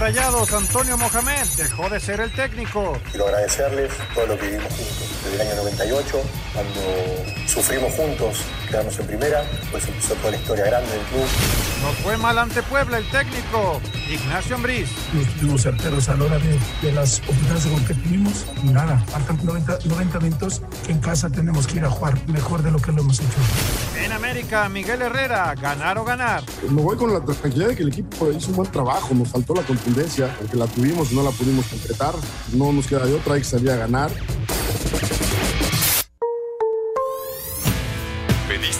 Rayados, Antonio Mohamed, dejó de ser el técnico. Quiero agradecerles todo lo que vivimos juntos. Desde el año 98, cuando sufrimos juntos, quedamos en primera, pues empezó toda la historia grande del club. No fue mal ante Puebla el técnico, Ignacio Ambriz. Nos tuvimos certeros a la hora de, las oportunidades de gol que tuvimos. Nada, faltan 90, 90 minutos que en casa tenemos que ir a jugar mejor de lo que lo hemos hecho. En América, Miguel Herrera, ganar o ganar. Me voy con la tranquilidad de que el equipo hizo un buen trabajo, nos faltó la contundencia, porque la tuvimos y no la pudimos concretar. No nos queda de otra, hay que salir a ganar.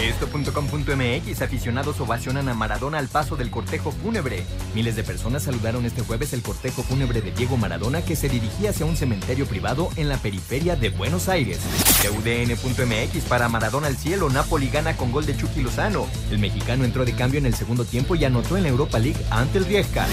Esto.com.mx aficionados ovacionan a Maradona al paso del cortejo fúnebre. Miles de personas saludaron este jueves el cortejo fúnebre de Diego Maradona que se dirigía hacia un cementerio privado en la periferia de Buenos Aires. TUDN.mx para Maradona al cielo, Napoli gana con gol de Chucky Lozano. El mexicano entró de cambio en el segundo tiempo y anotó en la Europa League ante el Riesca.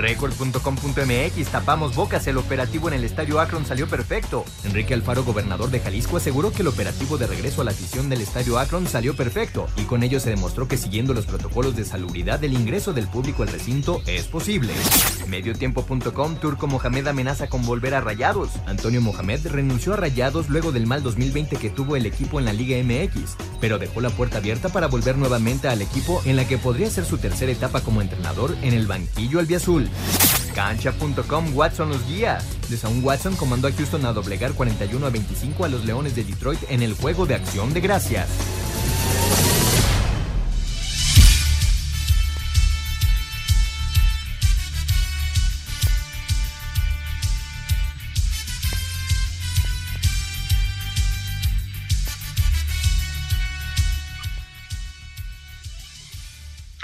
Record.com.mx tapamos bocas, el operativo en el estadio Akron salió perfecto. Enrique Alfaro, gobernador de Jalisco, aseguró que el operativo de regreso a la afición del estadio Akron salió perfecto y con ello se demostró que siguiendo los protocolos de salubridad el ingreso del público al recinto es posible. Mediotiempo.com Turco Mohamed amenaza con volver a Rayados. Antonio Mohamed renunció a Rayados luego del mal 2020 que tuvo el equipo en la Liga MX, pero dejó la puerta abierta para volver nuevamente al equipo en la que podría ser su tercera etapa como entrenador en el banquillo albiazul. Cancha.com Watson los guía. Desaun Watson comandó a Houston a doblegar 41 a 25 a los Leones de Detroit en el juego de acción de gracias.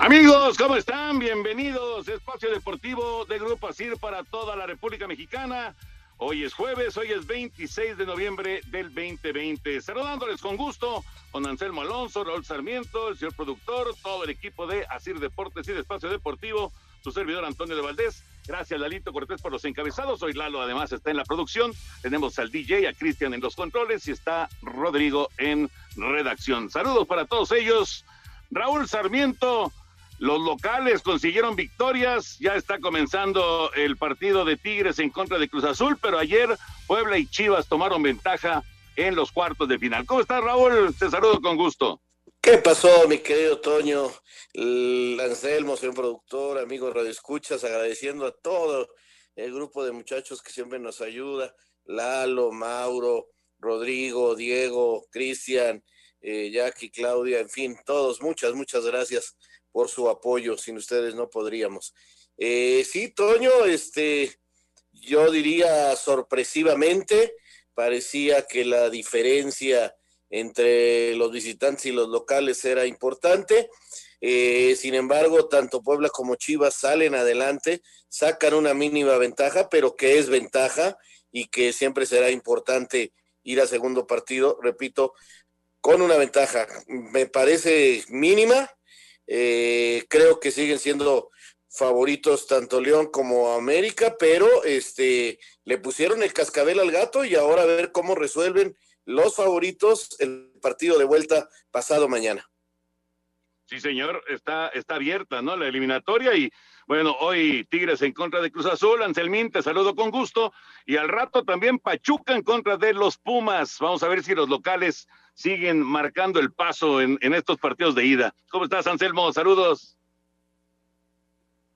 Amigos, ¿cómo están? Bienvenidos. Espacio Deportivo de Grupo ASIR para toda la República Mexicana. Hoy es jueves, hoy es 26 de noviembre del 2020. Saludándoles con gusto con Anselmo Alonso, Raúl Sarmiento, el señor productor, todo el equipo de Asir Deportes y de Espacio Deportivo, su servidor Antonio de Valdés. Gracias, Lalito Cortés, por los encabezados. Hoy Lalo además está en la producción. Tenemos al DJ, a Cristian en los controles y está Rodrigo en redacción. Saludos para todos ellos. Raúl Sarmiento, los locales consiguieron victorias, ya está comenzando el partido de Tigres en contra de Cruz Azul, pero ayer Puebla y Chivas tomaron ventaja en los cuartos de final. ¿Cómo estás, Raúl? Te saludo con gusto. ¿Qué pasó, mi querido Toño? Anselmo, señor productor, amigos Radio Escuchas, agradeciendo a todo el grupo de muchachos que siempre nos ayuda, Lalo, Mauro, Rodrigo, Diego, Cristian, eh, Jackie, Claudia, en fin, todos, muchas, muchas gracias por su apoyo. Sin ustedes no podríamos. Eh, sí, Toño, este, yo diría sorpresivamente, parecía que la diferencia entre los visitantes y los locales era importante. Eh, sin embargo, tanto Puebla como Chivas salen adelante, sacan una mínima ventaja, pero que es ventaja y que siempre será importante ir a segundo partido, repito, con una ventaja. Me parece mínima, eh, creo que siguen siendo favoritos tanto León como América, pero este le pusieron el cascabel al gato y ahora a ver cómo resuelven los favoritos el partido de vuelta pasado mañana. Sí, señor, está, está abierta, ¿no? La eliminatoria y bueno, hoy Tigres en contra de Cruz Azul, Anselmín, te saludo con gusto y al rato también Pachuca en contra de los Pumas. Vamos a ver si los locales siguen marcando el paso en, estos partidos de ida. ¿Cómo estás, Anselmo? Saludos.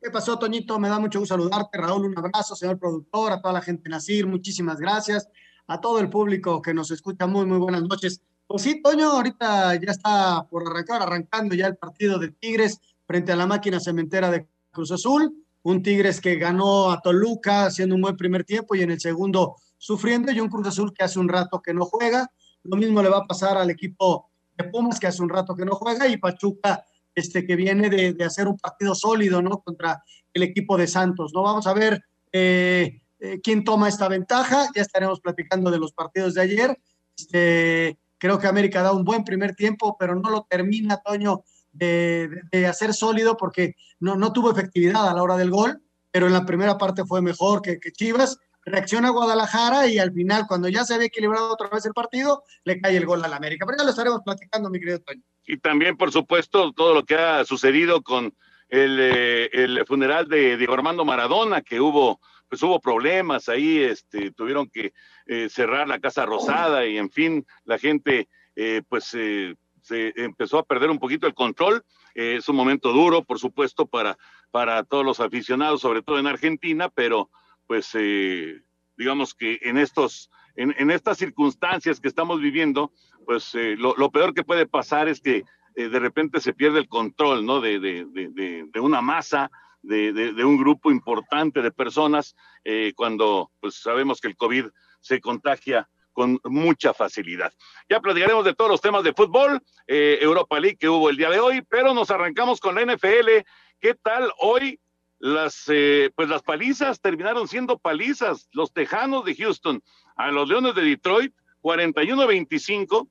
¿Qué pasó, Toñito? Me da mucho gusto saludarte, Raúl. Un abrazo, señor productor, a toda la gente de Nacir, muchísimas gracias. A todo el público que nos escucha, muy, muy buenas noches. Pues sí, Toño, ahorita ya está por arrancar, arrancando ya el partido de Tigres frente a la máquina cementera de Cruz Azul. Un Tigres que ganó a Toluca haciendo un buen primer tiempo y en el segundo sufriendo, y un Cruz Azul que hace un rato que no juega Lo mismo le va a pasar al equipo de Pumas, que hace un rato que no juega, y Pachuca, este, que viene de, hacer un partido sólido, ¿no? Contra el equipo de Santos, ¿no? Vamos a ver eh, eh, quién toma esta ventaja. Ya estaremos platicando de los partidos de ayer. Este, creo que América da un buen primer tiempo, pero no lo termina, Toño, de, hacer sólido porque no, no tuvo efectividad a la hora del gol, pero en la primera parte fue mejor que Chivas reacciona Guadalajara y al final, cuando ya se había equilibrado otra vez el partido, le cae el gol al América. Pero ya lo estaremos platicando, mi querido Toño. Y también, por supuesto, todo lo que ha sucedido con el, eh, el funeral de Diego Armando Maradona, que hubo, pues hubo problemas ahí, este, tuvieron que eh, cerrar la Casa Rosada y en fin, la gente eh, pues eh, se empezó a perder un poquito el control. Eh, es un momento duro, por supuesto, para, para todos los aficionados, sobre todo en Argentina, pero pues eh, digamos que en estos, en, en, estas circunstancias que estamos viviendo, pues eh, lo, lo, peor que puede pasar es que eh, de repente se pierde el control, ¿no? De, de, de, de una masa, de, un grupo importante de personas, eh, cuando pues sabemos que el COVID se contagia con mucha facilidad. Ya platicaremos de todos los temas de fútbol, Europa League que hubo el día de hoy, pero nos arrancamos con la NFL. ¿Qué tal hoy? Las, eh, pues las palizas terminaron siendo palizas. Los Tejanos de Houston a los Leones de Detroit, 41-25,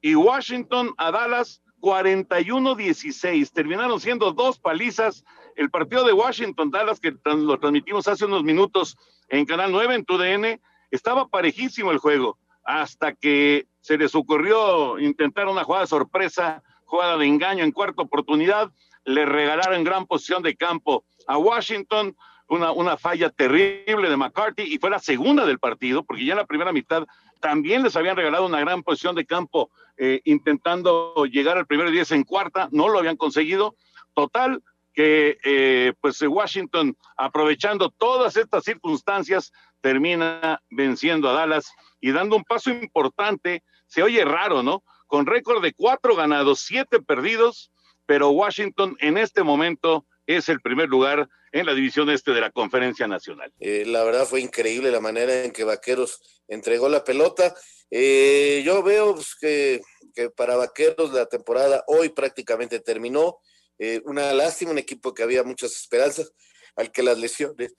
y Washington a Dallas, 41-16. Terminaron siendo dos palizas. El partido de Washington-Dallas, que lo transmitimos hace unos minutos en Canal 9, en TUDN, estaba parejísimo el juego, hasta que se les ocurrió intentar una jugada sorpresa, jugada de engaño en cuarta oportunidad, le regalaron gran posición de campo a Washington, una, una falla terrible de McCarthy y fue la segunda del partido, porque ya en la primera mitad también les habían regalado una gran posición de campo eh, intentando llegar al primer 10 en cuarta, no lo habían conseguido. Total, que eh, pues Washington, aprovechando todas estas circunstancias, termina venciendo a Dallas y dando un paso importante. Se oye raro, ¿no? Con récord de cuatro ganados, siete perdidos, pero Washington en este momento es el primer lugar en la división este de la Conferencia Nacional. Eh, la verdad fue increíble la manera en que Vaqueros entregó la pelota. Eh, yo veo pues, que, que, para Vaqueros la temporada hoy prácticamente terminó. Eh, una lástima, un equipo que había muchas esperanzas, al que las lesiones,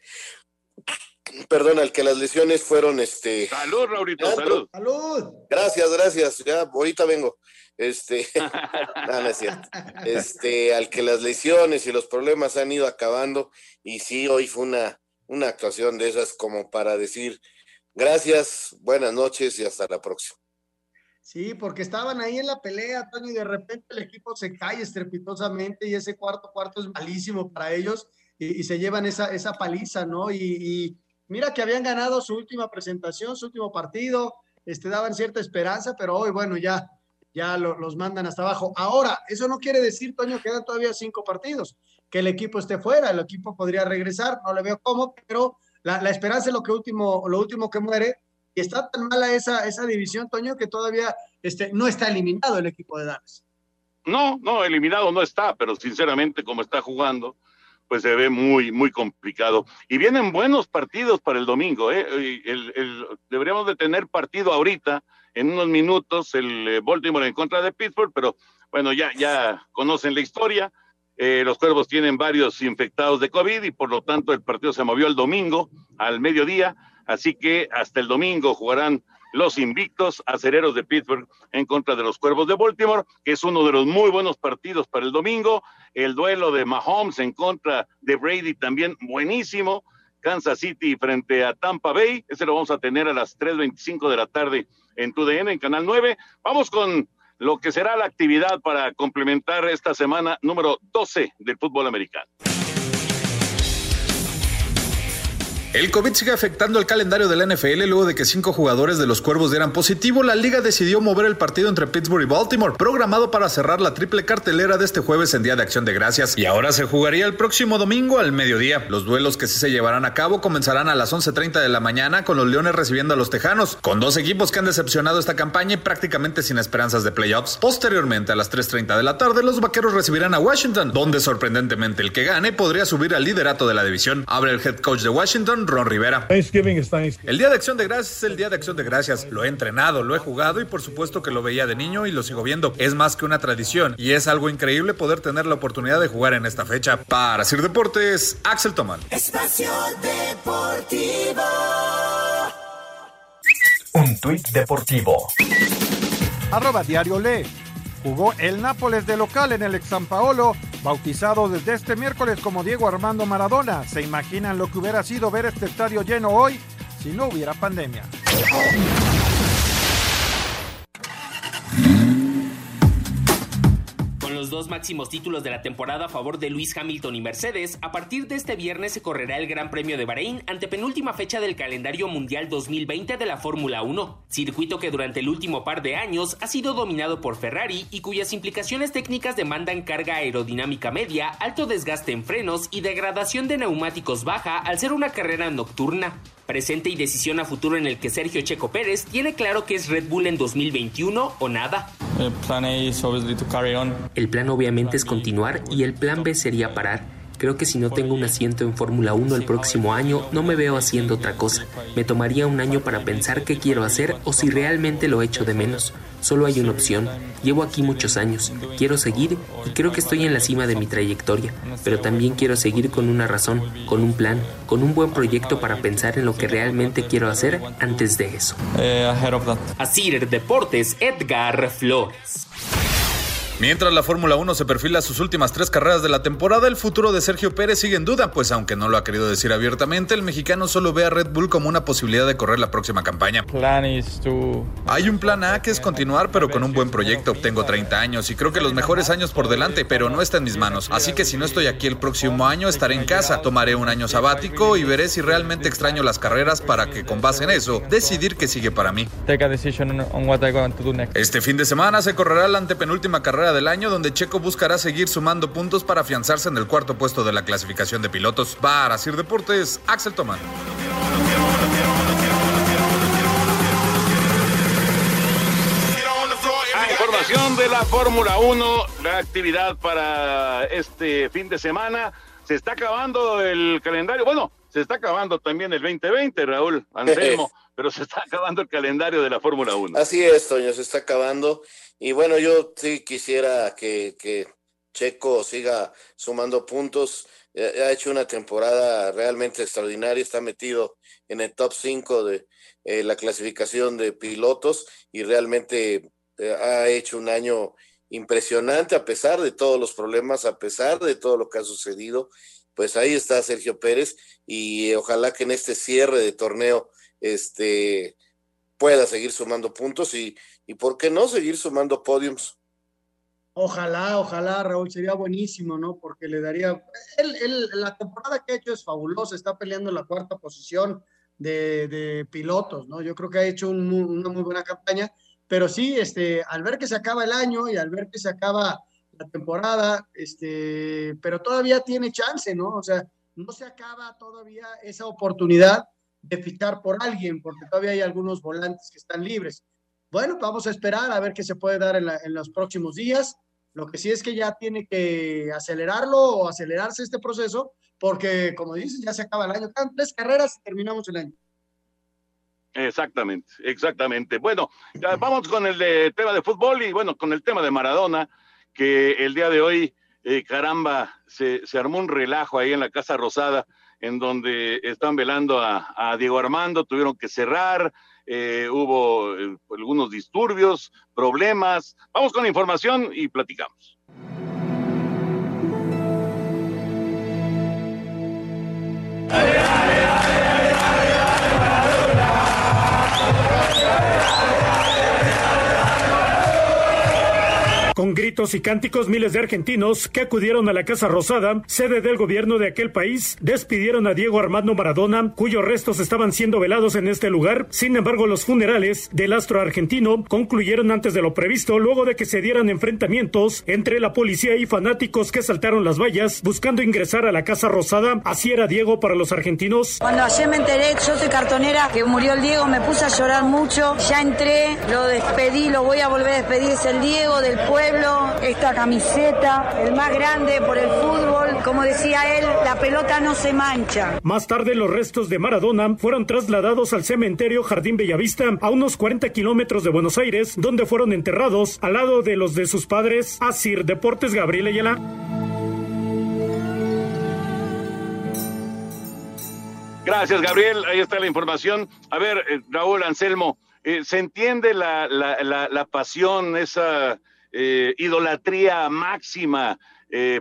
perdón, al que las lesiones fueron este. Salud, Raurito, salud. Salud. Gracias, gracias. Ya, ahorita vengo. Este, no, no es cierto. Este, al que las lesiones y los problemas han ido acabando, y sí, hoy fue una, una actuación de esas como para decir gracias, buenas noches y hasta la próxima. Sí, porque estaban ahí en la pelea, Tony, y de repente el equipo se cae estrepitosamente y ese cuarto cuarto es malísimo para ellos y, y se llevan esa, esa paliza, ¿no? Y, y, mira que habían ganado su última presentación, su último partido, este, daban cierta esperanza, pero hoy, bueno, ya, ya lo, los mandan hasta abajo. Ahora, eso no quiere decir, Toño, que quedan todavía cinco partidos, que el equipo esté fuera, el equipo podría regresar, no le veo cómo, pero la, la esperanza es lo que último, lo último que muere y está tan mala esa, esa división, Toño, que todavía este, no está eliminado el equipo de Dallas. No, no, eliminado no está, pero sinceramente como está jugando, pues se ve muy, muy complicado. Y vienen buenos partidos para el domingo, ¿eh? El, el, deberíamos de tener partido ahorita, en unos minutos, el eh, Baltimore en contra de Pittsburgh, pero bueno, ya, ya conocen la historia. Eh, los cuervos tienen varios infectados de COVID y por lo tanto el partido se movió el domingo al mediodía Así que hasta el domingo jugarán los invictos acereros de Pittsburgh en contra de los Cuervos de Baltimore, que es uno de los muy buenos partidos para el domingo. El duelo de Mahomes en contra de Brady también buenísimo. Kansas City frente a Tampa Bay, ese lo vamos a tener a las 3.25 de la tarde en TUDN, en Canal 9. Vamos con lo que será la actividad para complementar esta semana número 12 del fútbol americano. El COVID sigue afectando el calendario de la NFL luego de que cinco jugadores de los Cuervos dieran positivo. La liga decidió mover el partido entre Pittsburgh y Baltimore, programado para cerrar la triple cartelera de este jueves en Día de Acción de Gracias. Y ahora se jugaría el próximo domingo al mediodía. Los duelos que sí se llevarán a cabo comenzarán a las 11.30 de la mañana con los Leones recibiendo a los Tejanos, con dos equipos que han decepcionado esta campaña y prácticamente sin esperanzas de playoffs. Posteriormente, a las 3.30 de la tarde, los Vaqueros recibirán a Washington, donde sorprendentemente el que gane podría subir al liderato de la división. Abre el head coach de Washington, Ron Rivera. El Día de Acción de Gracias es el Día de Acción de Gracias. Lo he entrenado, lo he jugado y por supuesto que lo veía de niño y lo sigo viendo. Es más que una tradición y es algo increíble poder tener la oportunidad de jugar en esta fecha. Para Sir Deportes, Axel Toman. Espacio Deportivo. Un tuit deportivo. Arroba Diario Lee. Jugó el Nápoles de local en el ex San Paolo, bautizado desde este miércoles como Diego Armando Maradona. ¿Se imaginan lo que hubiera sido ver este estadio lleno hoy si no hubiera pandemia? Los dos máximos títulos de la temporada a favor de Luis Hamilton y Mercedes, a partir de este viernes se correrá el Gran Premio de Bahrein ante penúltima fecha del calendario mundial 2020 de la Fórmula 1, circuito que durante el último par de años ha sido dominado por Ferrari y cuyas implicaciones técnicas demandan carga aerodinámica media, alto desgaste en frenos y degradación de neumáticos baja al ser una carrera nocturna presente y decisión a futuro en el que Sergio Checo Pérez tiene claro que es Red Bull en 2021 o nada. El plan obviamente es continuar y el plan B sería parar. Creo que si no tengo un asiento en Fórmula 1 el próximo año, no me veo haciendo otra cosa. Me tomaría un año para pensar qué quiero hacer o si realmente lo echo de menos. Solo hay una opción. Llevo aquí muchos años. Quiero seguir y creo que estoy en la cima de mi trayectoria. Pero también quiero seguir con una razón, con un plan, con un buen proyecto para pensar en lo que realmente quiero hacer antes de eso. Eh, Así Deportes, Edgar Flores. Mientras la Fórmula 1 se perfila sus últimas tres carreras de la temporada, el futuro de Sergio Pérez sigue en duda, pues aunque no lo ha querido decir abiertamente, el mexicano solo ve a Red Bull como una posibilidad de correr la próxima campaña. Hay un plan A que es continuar, pero con un buen proyecto. Tengo 30 años y creo que los mejores años por delante, pero no está en mis manos. Así que si no estoy aquí el próximo año, estaré en casa, tomaré un año sabático y veré si realmente extraño las carreras para que con base en eso decidir qué sigue para mí. Este fin de semana se correrá la antepenúltima carrera del año donde Checo buscará seguir sumando puntos para afianzarse en el cuarto puesto de la clasificación de pilotos. Para Sir Deportes, Axel Tomán. información de la Fórmula 1, la actividad para este fin de semana. Se está acabando el calendario. Bueno, se está acabando también el 2020, Raúl Anselmo, pero se está acabando el calendario de la Fórmula 1. Así es, Toño, se está acabando. Y bueno, yo sí quisiera que, que Checo siga sumando puntos. Eh, ha hecho una temporada realmente extraordinaria, está metido en el top 5 de eh, la clasificación de pilotos y realmente eh, ha hecho un año impresionante a pesar de todos los problemas, a pesar de todo lo que ha sucedido. Pues ahí está Sergio Pérez y ojalá que en este cierre de torneo este, pueda seguir sumando puntos y, y por qué no seguir sumando podiums. Ojalá, ojalá, Raúl, sería buenísimo, ¿no? Porque le daría. la temporada que ha hecho es fabulosa, está peleando la cuarta posición de, pilotos, ¿no? Yo creo que ha hecho una muy buena campaña, pero sí, este, al ver que se acaba el año y al ver que se acaba la temporada, este, pero todavía tiene chance, ¿no? O sea, no se acaba todavía esa oportunidad de fichar por alguien, porque todavía hay algunos volantes que están libres. Bueno, vamos a esperar a ver qué se puede dar en, los próximos días. Lo que sí es que ya tiene que acelerarlo o acelerarse este proceso, porque como dices, ya se acaba el año. Quedan tres carreras y terminamos el año. Exactamente, exactamente. Bueno, vamos con el tema de fútbol y bueno, con el tema de Maradona, que el día de hoy, eh, caramba, se, se, armó un relajo ahí en la Casa Rosada en donde están velando a, Diego Armando, tuvieron que cerrar, eh, hubo eh, algunos disturbios, problemas. Vamos con la información y platicamos. Con gritos y cánticos, miles de argentinos que acudieron a la Casa Rosada, sede del gobierno de aquel país, despidieron a Diego Armando Maradona, cuyos restos estaban siendo velados en este lugar. Sin embargo, los funerales del astro argentino concluyeron antes de lo previsto, luego de que se dieran enfrentamientos entre la policía y fanáticos que saltaron las vallas buscando ingresar a la Casa Rosada. Así era Diego para los argentinos. Cuando ayer me enteré, yo soy cartonera, que murió el Diego, me puse a llorar mucho. Ya entré, lo despedí, lo voy a volver a despedir, es el Diego del pueblo pueblo, esta camiseta, el más grande por el fútbol. Como decía él, la pelota no se mancha. Más tarde, los restos de Maradona fueron trasladados al cementerio Jardín Bellavista, a unos 40 kilómetros de Buenos Aires, donde fueron enterrados al lado de los de sus padres, Asir Deportes Gabriel Ayala. Gracias, Gabriel. Ahí está la información. A ver, eh, Raúl Anselmo, eh, se entiende la, la, la, pasión, esa eh, idolatría máxima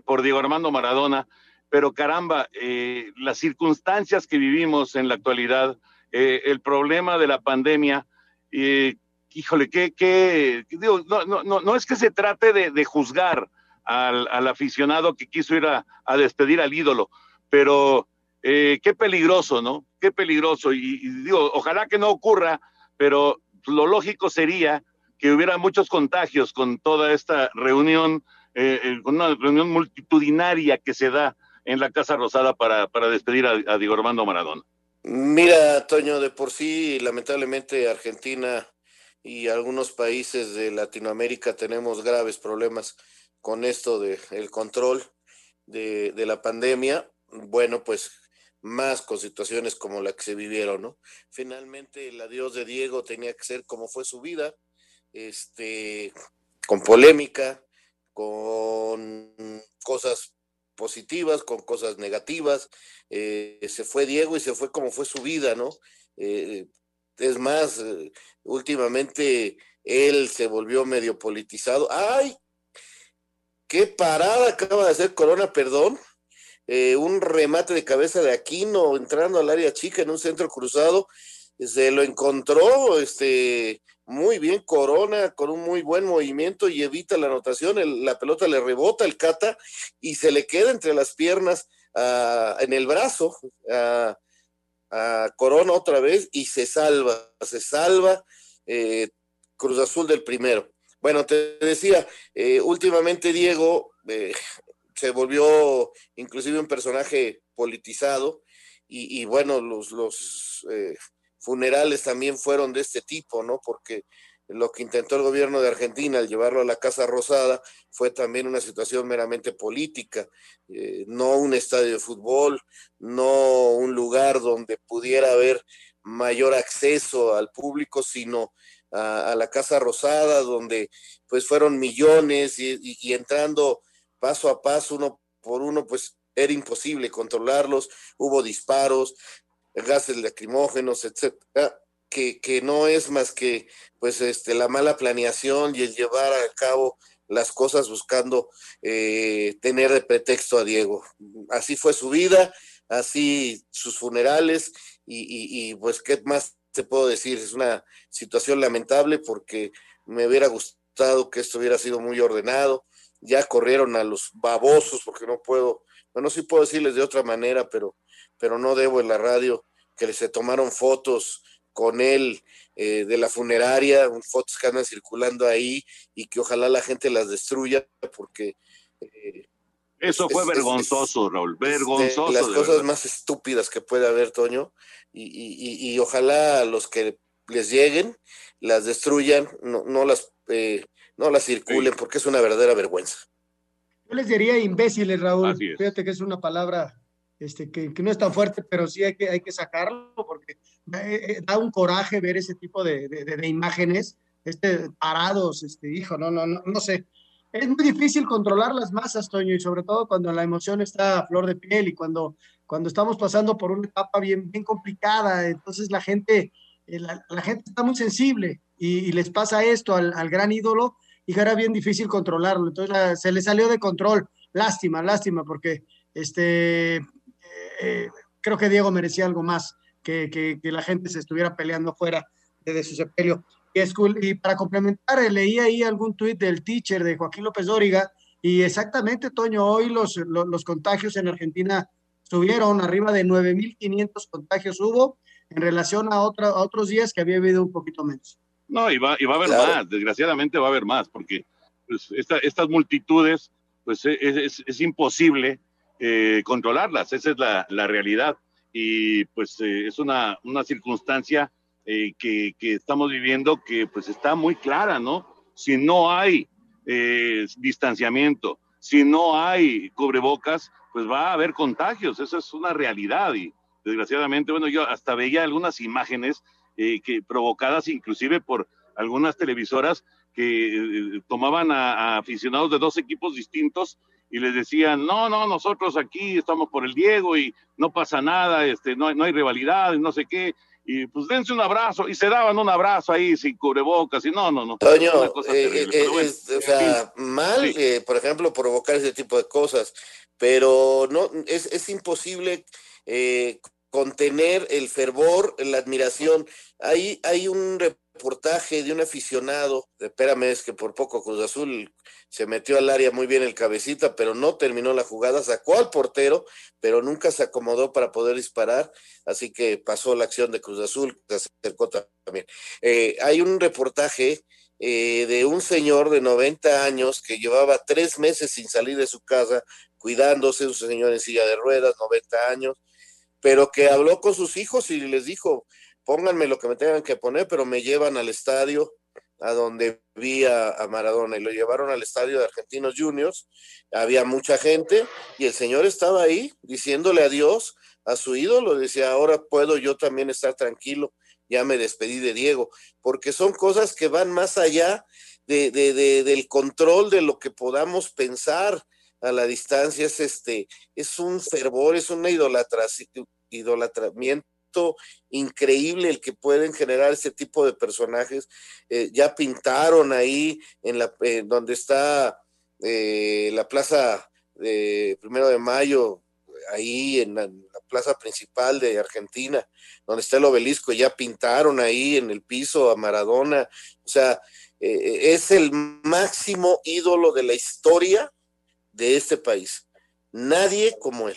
por Diego Armando Maradona, pero caramba, las circunstancias que vivimos en la actualidad, el problema de la pandemia, híjole, que, que digo, no, no, no, no es que se trate de, juzgar al, aficionado que quiso ir a, despedir al ídolo, pero eh, qué peligroso, ¿no? Qué peligroso. Y, digo, ojalá que no ocurra, pero lo lógico sería que hubiera muchos contagios con toda esta reunión, eh, eh, una reunión multitudinaria que se da en la Casa Rosada para, despedir a, a Diego Armando Maradona. Mira, Toño, de por sí, lamentablemente Argentina y algunos países de Latinoamérica tenemos graves problemas con esto del el control de, de la pandemia. Bueno, pues más con situaciones como la que se vivieron, ¿no? Finalmente el adiós de Diego tenía que ser como fue su vida, este, con polémica, con cosas positivas, con cosas negativas. Eh, se fue Diego y se fue como fue su vida, ¿no? Eh, es más, eh, últimamente él se volvió medio politizado. ¡Ay! ¡Qué parada acaba de hacer Corona, perdón! Un remate de cabeza de Aquino entrando al área chica en un centro cruzado, se lo encontró este, muy bien Corona con un muy buen movimiento y evita la anotación, la pelota le rebota el cata y se le queda entre las piernas uh, en el brazo a, a, Corona otra vez y se salva, se salva eh, Cruz Azul del primero. Bueno, te decía, eh, últimamente Diego eh, se volvió inclusive un personaje politizado y, y bueno, los, los funerales también fueron de este tipo, ¿no? Porque lo que intentó el gobierno de Argentina al llevarlo a la Casa Rosada fue también una situación meramente política, eh, no un estadio de fútbol, no un lugar donde pudiera haber mayor acceso al público, sino a, la Casa Rosada, donde pues fueron millones y, y entrando paso a paso, uno por uno, pues era imposible controlarlos, hubo disparos, gases lacrimógenos, etcétera, que, que no es más que pues este la mala planeación y el llevar a cabo las cosas buscando eh, tener de pretexto a Diego. Así fue su vida, así sus funerales y, y, y pues qué más te puedo decir, es una situación lamentable porque me hubiera gustado que esto hubiera sido muy ordenado, ya corrieron a los babosos, porque no puedo, bueno, sí puedo decirles de otra manera, pero, pero no debo en la radio que se tomaron fotos con él eh, de la funeraria, fotos que andan circulando ahí y que ojalá la gente las destruya porque... Eh, Eso fue es, vergonzoso, es, Raúl, vergonzoso. las cosas verdad. más estúpidas que puede haber, Toño, y, y, y, ojalá los que les lleguen las destruyan, no, no las eh, no la circulen sí. porque es una verdadera vergüenza. Yo les diría imbéciles, Raúl. Fíjate que es una palabra este, que, que, no es tan fuerte, pero sí hay que, hay que sacarlo porque eh, da un coraje ver ese tipo de, de, de, imágenes, este, parados, este, hijo, no, no, no, no sé. Es muy difícil controlar las masas, Toño, y sobre todo cuando la emoción está a flor de piel y cuando, cuando estamos pasando por una etapa bien, bien complicada. Entonces la gente, eh, la, la gente está muy sensible y, y les pasa esto al, al gran ídolo y era bien difícil controlarlo. Entonces la, se le salió de control. Lástima, lástima, porque este, eh, creo que Diego merecía algo más, que, que, que, la gente se estuviera peleando fuera de, de su sepelio. Y, es cool. y para complementar, eh, leí ahí algún tuit del teacher de Joaquín López Dóriga, y exactamente, Toño, hoy los, los, los contagios en Argentina subieron, arriba de 9.500 contagios hubo, en relación a, otra, a otros días que había habido un poquito menos. No, y va, y va a haber claro. más, desgraciadamente va a haber más, porque pues, esta, estas multitudes, pues es, es, es imposible eh, controlarlas, esa es la, realidad. Y pues eh, es una, una circunstancia eh, que, que, estamos viviendo que pues está muy clara, ¿no? Si no hay distanciamiento, si no hay cubrebocas, pues va a haber contagios, eso es una realidad y desgraciadamente, bueno, yo hasta veía algunas imágenes que provocadas inclusive por algunas televisoras que tomaban a, aficionados de dos equipos distintos y les decían, no, no, nosotros aquí estamos por el Diego y no pasa nada, este, no, no hay rivalidad, no sé qué, y pues dense un abrazo, y se daban un abrazo ahí sin cubrebocas, y no, no, no. Toño, eh, eh, o sea, mal, por ejemplo, provocar ese tipo de cosas, pero no, es, es imposible contener el fervor, la admiración. Hay, hay un reportaje de un aficionado, espérame, es que por poco Cruz Azul se metió al área muy bien el cabecita, pero no terminó la jugada, sacó al portero, pero nunca se acomodó para poder disparar, así que pasó la acción de Cruz Azul, se acercó también. Eh, hay un reportaje eh, de un señor de 90 años que llevaba tres meses sin salir de su casa, cuidándose, un señor en silla de ruedas, 90 años, pero que habló con sus hijos y les dijo, pónganme lo que me tengan que poner, pero me llevan al estadio a donde vi a, Maradona y lo llevaron al estadio de Argentinos Juniors. Había mucha gente y el señor estaba ahí diciéndole adiós a su ídolo. Decía, ahora puedo yo también estar tranquilo. Ya me despedí de Diego, porque son cosas que van más allá de, del control de lo que podamos pensar a la distancia. Es este, es un fervor, es una idolatración, increíble el que pueden generar ese tipo de personajes. Eh, ya pintaron ahí en la eh, donde está eh, la plaza de primero de mayo, ahí en la, plaza principal de Argentina, donde está el obelisco, ya pintaron ahí en el piso a Maradona. O sea, es el máximo ídolo de la historia de este país. Nadie como él.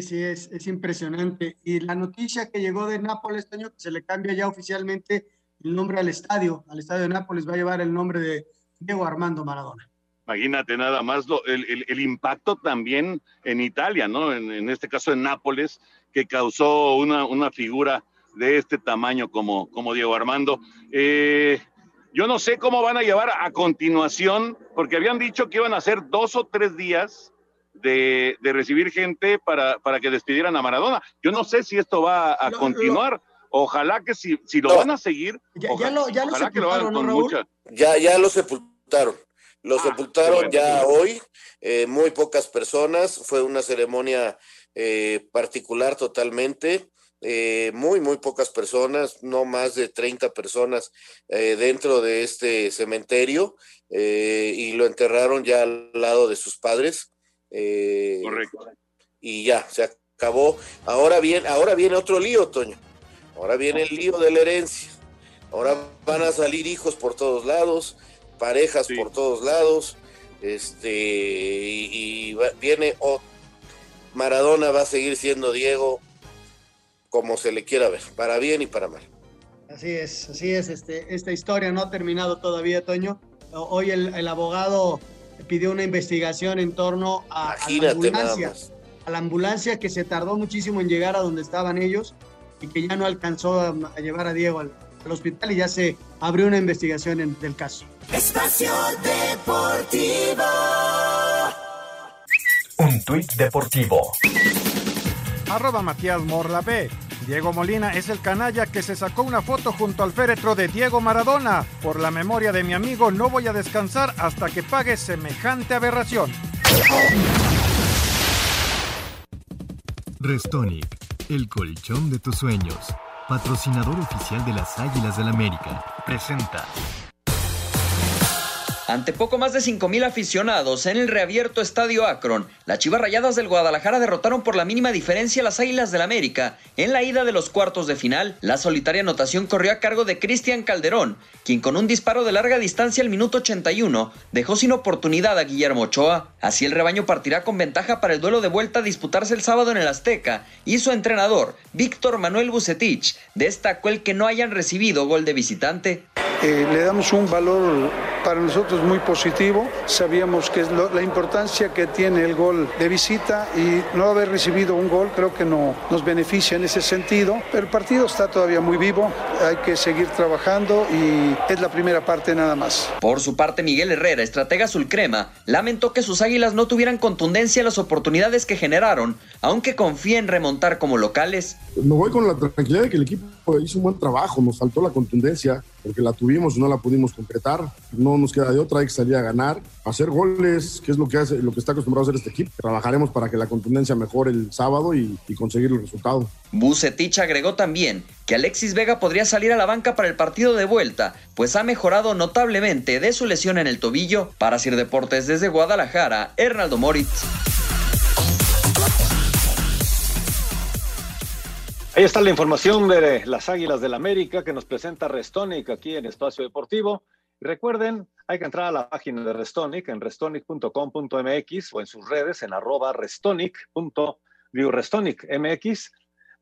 Sí, es, es impresionante. Y la noticia que llegó de Nápoles este año, que se le cambia ya oficialmente el nombre al estadio, al estadio de Nápoles va a llevar el nombre de Diego Armando Maradona. Imagínate nada más el, el, impacto también en Italia, ¿no? En, en, este caso en Nápoles, que causó una, una figura de este tamaño como, como Diego Armando. Eh, yo no sé cómo van a llevar a continuación, porque habían dicho que iban a ser dos o tres días de, recibir gente para, para, que despidieran a Maradona. Yo no sé si esto va a continuar. Ojalá que si, si lo van a seguir, ya, lo, ya lo sepultaron, ¿no, Ya, ya lo sepultaron. Lo ah, sepultaron ya hoy, eh, muy pocas personas, fue una ceremonia eh, particular totalmente, eh, muy, muy pocas personas, no más de 30 personas dentro de este cementerio y lo enterraron ya al lado de sus padres. Eh, Correcto. Y ya, se acabó. Ahora viene, ahora viene otro lío, Toño. Ahora viene el lío de la herencia. Ahora van a salir hijos por todos lados, parejas por todos lados. Este, y, viene Maradona va a seguir siendo Diego como se le quiera ver, para bien y para mal. Así es, así es. Este, esta historia no ha terminado todavía, Toño. Hoy el abogado pidió una investigación en torno a, la ambulancia, a la ambulancia que se tardó muchísimo en llegar a donde estaban ellos y que ya no alcanzó a, llevar a Diego al, hospital y ya se abrió una investigación en, del caso. Espacio Deportivo. Un tuit deportivo. Arroba Matías Morla B. Diego Molina es el canalla que se sacó una foto junto al féretro de Diego Maradona. Por la memoria de mi amigo no voy a descansar hasta que pague semejante aberración. Restonic, el colchón de tus sueños, patrocinador oficial de las Águilas del América, presenta. Ante poco más de 5.000 aficionados en el reabierto Estadio Akron, las Chivas Rayadas del Guadalajara derrotaron por la mínima diferencia las Águilas del América en la ida de los cuartos de final. La solitaria anotación corrió a cargo de Cristian Calderón, quien con un disparo de larga distancia al minuto 81 dejó sin oportunidad a Guillermo Ochoa. Así el rebaño partirá con ventaja para el duelo de vuelta a disputarse el sábado en el Azteca y su entrenador, Víctor Manuel Bucetich, destacó el que no hayan recibido gol de visitante. Eh, le damos un valor para nosotros muy positivo. Sabíamos que es la importancia que tiene el gol de visita y no haber recibido un gol creo que no nos beneficia en ese sentido. Pero el partido está todavía muy vivo, hay que seguir trabajando y es la primera parte nada más. Por su parte, Miguel Herrera, estratega sulcrema, lamentó que sus águilas no tuvieran contundencia en las oportunidades que generaron, aunque confía en remontar como locales. Me voy con la tranquilidad de que el equipo hizo un buen trabajo, nos faltó la contundencia, porque la tuvimos y no la pudimos concretar. No nos queda de otra, hay que salir a ganar, hacer goles, que es lo que hace, lo que está acostumbrado a hacer este equipo. Trabajaremos para que la contundencia mejore el sábado y, y conseguir el resultado. Bucetich agregó también que Alexis Vega podría salir a la banca para el partido de vuelta, pues ha mejorado notablemente de su lesión en el tobillo. Para Sir Deportes desde Guadalajara, Hernaldo Moritz. Ahí está la información de las Águilas del América que nos presenta Restonic aquí en Espacio Deportivo. recuerden, hay que entrar a la página de Restonic en restonic.com.mx o en sus redes en arroba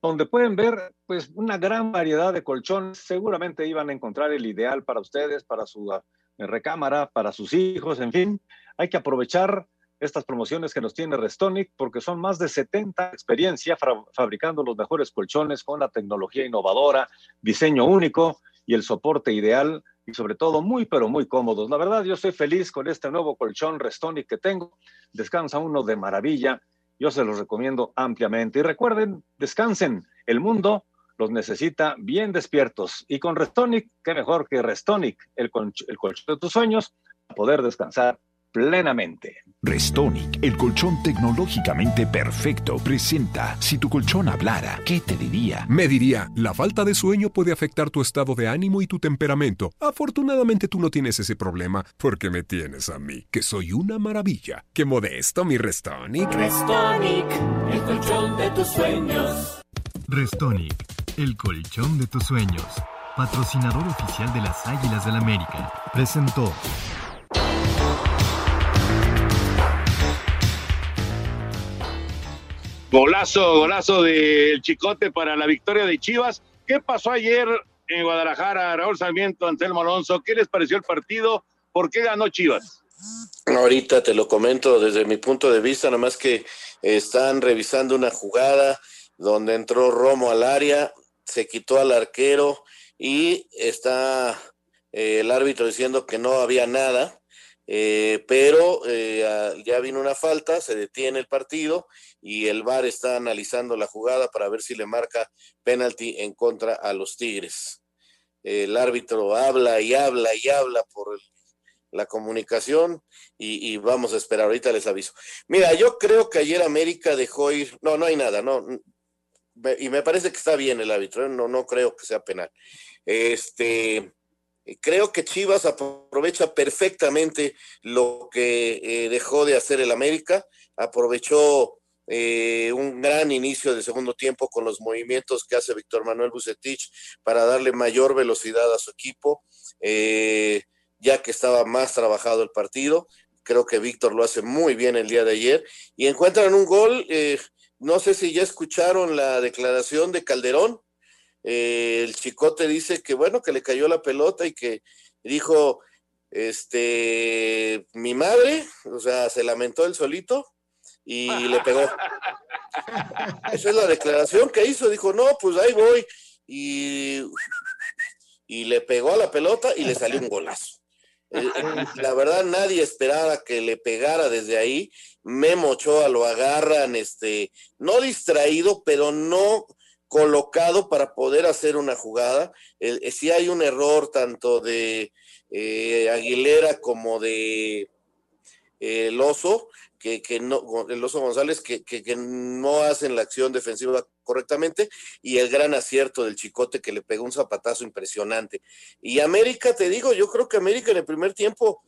donde pueden ver pues una gran variedad de colchones. Seguramente iban a encontrar el ideal para ustedes, para su eh, recámara, para sus hijos, en fin. Hay que aprovechar estas promociones que nos tiene Restonic, porque son más de 70 experiencias fabricando los mejores colchones con la tecnología innovadora, diseño único y el soporte ideal y sobre todo muy pero muy cómodos. La verdad, yo estoy feliz con este nuevo colchón Restonic que tengo. Descansa uno de maravilla. Yo se los recomiendo ampliamente. Y recuerden, descansen. El mundo los necesita bien despiertos. Y con Restonic, qué mejor que Restonic, el, el colchón de tus sueños, poder descansar plenamente. Restonic, el colchón tecnológicamente perfecto, presenta Si tu colchón hablara, ¿qué te diría? Me diría, la falta de sueño puede afectar tu estado de ánimo y tu temperamento. Afortunadamente tú no tienes ese problema, porque me tienes a mí, que soy una maravilla. ¡Qué modesto, mi Restonic! Restonic, el colchón de tus sueños. Restonic, el colchón de tus sueños. Patrocinador oficial de las Águilas del América. Presentó. Golazo, golazo del Chicote para la victoria de Chivas. ¿Qué pasó ayer en Guadalajara, Raúl Sarmiento, Anselmo Alonso? ¿Qué les pareció el partido? ¿Por qué ganó Chivas? Ahorita te lo comento desde mi punto de vista, nada más que están revisando una jugada donde entró Romo al área, se quitó al arquero y está eh, el árbitro diciendo que no había nada eh, pero eh, ya vino una falta, se detiene el partido y el VAR está analizando la jugada para ver si le marca penalti en contra a los Tigres. El árbitro habla y habla y habla por la comunicación y, vamos a esperar, ahorita les aviso. Mira, yo creo que ayer América dejó ir, no, no hay nada, no, y me parece que está bien el árbitro, ¿eh? no, no creo que sea penal. Este, Creo que Chivas aprovecha perfectamente lo que eh, dejó de hacer el América, aprovechó eh, un gran inicio de segundo tiempo con los movimientos que hace Víctor Manuel Bucetich para darle mayor velocidad a su equipo, eh, ya que estaba más trabajado el partido. Creo que Víctor lo hace muy bien el día de ayer y encuentran un gol. no sé si ya escucharon la declaración de Calderón eh, el chicote dice que bueno, que le cayó la pelota y que dijo, este, mi madre, o sea, se lamentó el solito y le pegó. Esa es la declaración que hizo, dijo, no, pues ahí voy. Y, y le pegó a la pelota y le salió un golazo. Eh, eh, la verdad, nadie esperaba que le pegara desde ahí. Memo Ochoa lo agarran, este, no distraído, pero no, colocado para poder hacer una jugada. Eh, si hay un error tanto de Aguilera como de el oso, que, no, el oso González, que, que, no hacen la acción defensiva correctamente, y el gran acierto del chicote que le pegó un zapatazo impresionante. Y América, te digo, yo creo que América en el primer tiempo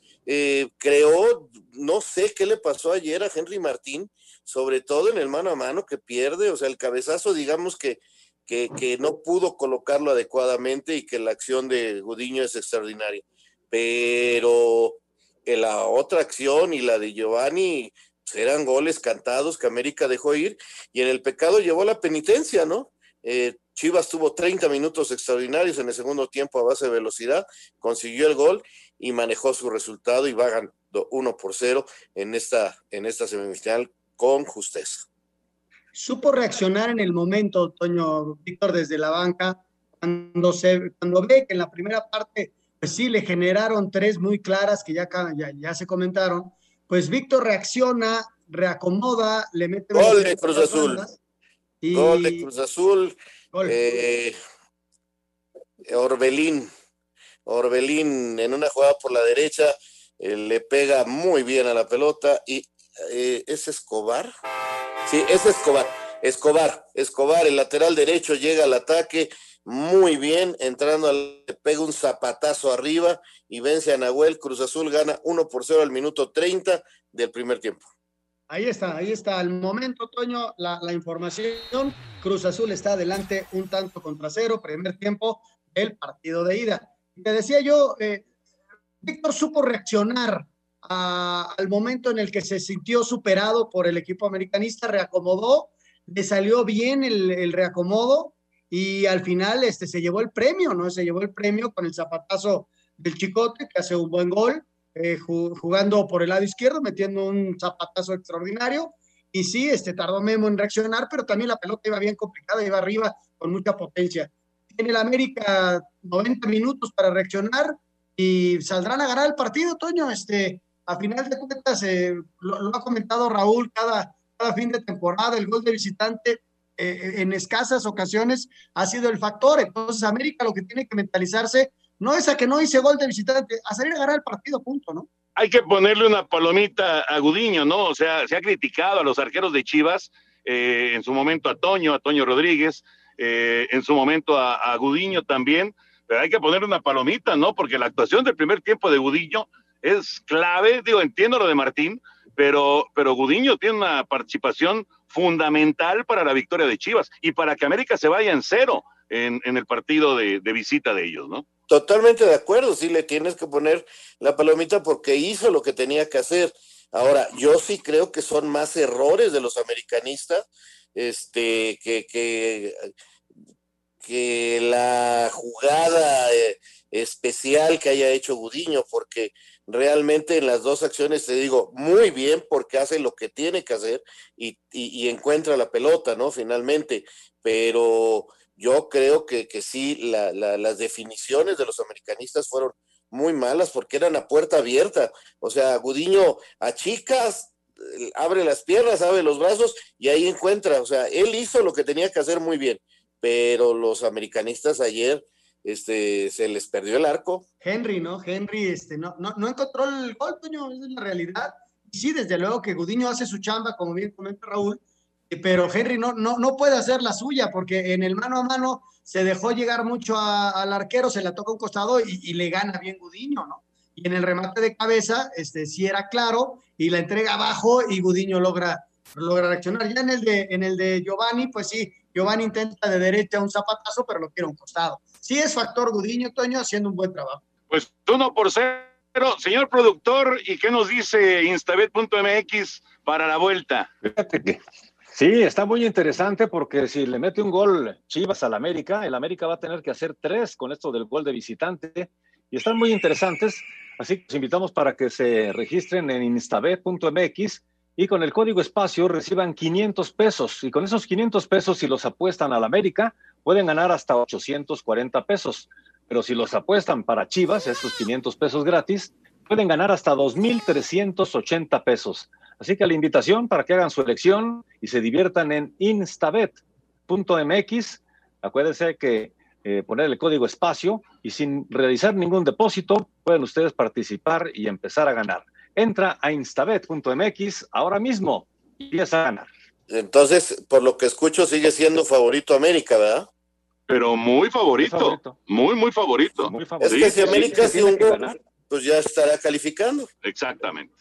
creó, no sé qué le pasó ayer a Henry Martín, sobre todo en el mano a mano que pierde, o sea, el cabezazo, digamos que que, no pudo colocarlo adecuadamente y que la acción de Gudiño es extraordinaria. Pero la otra acción y la de Giovanni pues, eran goles cantados que América dejó ir y en el pecado llevó la penitencia, ¿no? Eh, Chivas tuvo 30 minutos extraordinarios en el segundo tiempo a base de velocidad, consiguió el gol y manejó su resultado y va ganando 1 por 0 en esta, en esta semifinal con justeza. Supo reaccionar en el momento, Toño Víctor, desde la banca, cuando, se, cuando ve que en la primera parte, pues sí, le generaron tres muy claras que ya, ya, ya se comentaron, pues Víctor reacciona, reacomoda, le mete... Gol de Cruz Azul. Gol de Cruz Azul. Eh, Orbelín. Orbelín en una jugada por la derecha eh, le pega muy bien a la pelota y eh, es Escobar. Sí, es Escobar. Escobar, Escobar, el lateral derecho llega al ataque muy bien, entrando al, pega un zapatazo arriba y vence a Nahuel. Cruz Azul gana 1 por 0 al minuto 30 del primer tiempo. Ahí está, ahí está. Al momento, Toño, la, información. Cruz Azul está adelante un tanto contra cero, primer tiempo el partido de ida. Te decía yo, eh, Víctor supo reaccionar al momento en el que se sintió superado por el equipo americanista, reacomodó, le salió bien el, el reacomodo y al final este, se llevó el premio, ¿no? Se llevó el premio con el zapatazo del Chicote, que hace un buen gol eh, jugando por el lado izquierdo, metiendo un zapatazo extraordinario. Y sí, este, tardó Memo en reaccionar, pero también la pelota iba bien complicada, iba arriba con mucha potencia. Tiene el América 90 minutos para reaccionar y saldrán a ganar el partido, Toño. Este, a final de cuentas, eh, lo, ha comentado Raúl cada, cada fin de temporada, el gol de visitante eh, en escasas ocasiones ha sido el factor. Entonces, América lo que tiene que mentalizarse no es a que no hice gol de visitante, a salir a ganar el partido, punto, ¿no? Hay que ponerle una palomita a Gudiño, ¿no? O sea, se ha criticado a los arqueros de Chivas, eh, en su momento a Toño, a Toño Rodríguez, eh, en su momento a, Gudiño también, pero hay que ponerle una palomita, ¿no? Porque la actuación del primer tiempo de Gudiño es clave, digo, entiendo lo de Martín, pero, pero Gudiño tiene una participación fundamental para la victoria de Chivas y para que América se vaya en cero en, el partido de visita de ellos, ¿no? Totalmente de acuerdo, sí le tienes que poner la palomita porque hizo lo que tenía que hacer. Ahora, yo sí creo que son más errores de los americanistas este, que, que, que la jugada eh, especial que haya hecho Gudiño, porque realmente en las dos acciones te digo muy bien porque hace lo que tiene que hacer y, y encuentra la pelota, ¿no? Finalmente, pero yo creo que, que sí, las definiciones de los americanistas fueron muy malas porque eran a puerta abierta. O sea, Gudiño a chicas, eh, abre las piernas, abre los brazos y ahí encuentra. O sea, él hizo lo que tenía que hacer muy bien, pero los americanistas ayer este, se les perdió el arco. Henry, ¿no? Henry este, no, no, no encontró el gol, Toño, es la realidad. Sí, desde luego que Gudiño hace su chamba, como bien comenta Raúl, pero Henry no, no, no puede hacer la suya porque en el mano a mano se dejó llegar mucho al arquero, se la toca un costado y, le gana bien Gudiño, ¿no? Y en el remate de cabeza, este sí era claro, y la entrega abajo y Gudiño logra, logra reaccionar. Ya en el, de, en el de Giovanni, pues sí, Giovanni intenta de derecha un zapatazo, pero lo quiere un costado. Sí es factor Gudiño, Toño, haciendo un buen trabajo. Pues uno por cero. Señor productor, ¿y qué nos dice instabet.mx para la vuelta? Fíjate que Sí, está muy interesante porque si le mete un gol Chivas al América, el América va a tener que hacer tres con esto del gol de visitante y están muy interesantes. Así que los invitamos para que se registren en instabet.mx y con el código espacio reciban 500 pesos. Y con esos 500 pesos, si los apuestan al América, pueden ganar hasta 840 pesos. Pero si los apuestan para Chivas, estos 500 pesos gratis, pueden ganar hasta 2.380 pesos. Así que la invitación para que hagan su elección y se diviertan en instabet.mx. Acuérdense que eh, poner el código espacio y sin realizar ningún depósito pueden ustedes participar y empezar a ganar. Entra a instabet.mx ahora mismo y empieza a ganar. Entonces, por lo que escucho, sigue siendo favorito América, ¿verdad? Pero muy favorito. Muy, muy favorito. Es que si América sí, un pues ya estará calificando. Exactamente.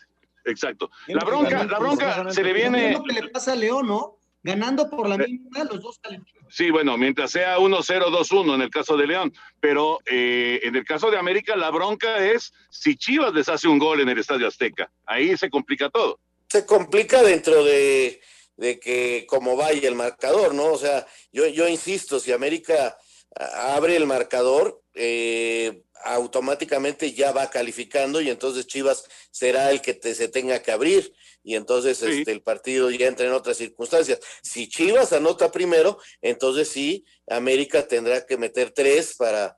Exacto. La bronca, la bronca se le viene. lo que le pasa a León, ¿no? Ganando por la misma, los dos califican. Sí, bueno, mientras sea 1-0, 2-1 en el caso de León, pero eh, en el caso de América, la bronca es si Chivas les hace un gol en el Estadio Azteca. Ahí se complica todo. Se complica dentro de, de que como vaya el marcador, ¿no? O sea, yo, yo insisto, si América abre el marcador, eh, automáticamente ya va calificando y entonces Chivas será el que se tenga que abrir y entonces este, el partido ya entra en otras circunstancias. Si Chivas anota primero, entonces sí, América tendrá que meter tres para,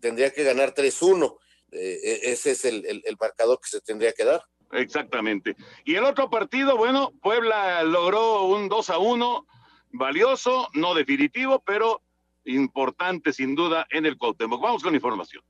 tendría que ganar 3-1. Eh, e, ese es el, el, marcador que se tendría que dar. Exactamente. Y el otro partido, bueno, Puebla logró un 2 a 1, valioso, no definitivo, pero importante sin duda en el Cuauhtémoc. Vamos con información.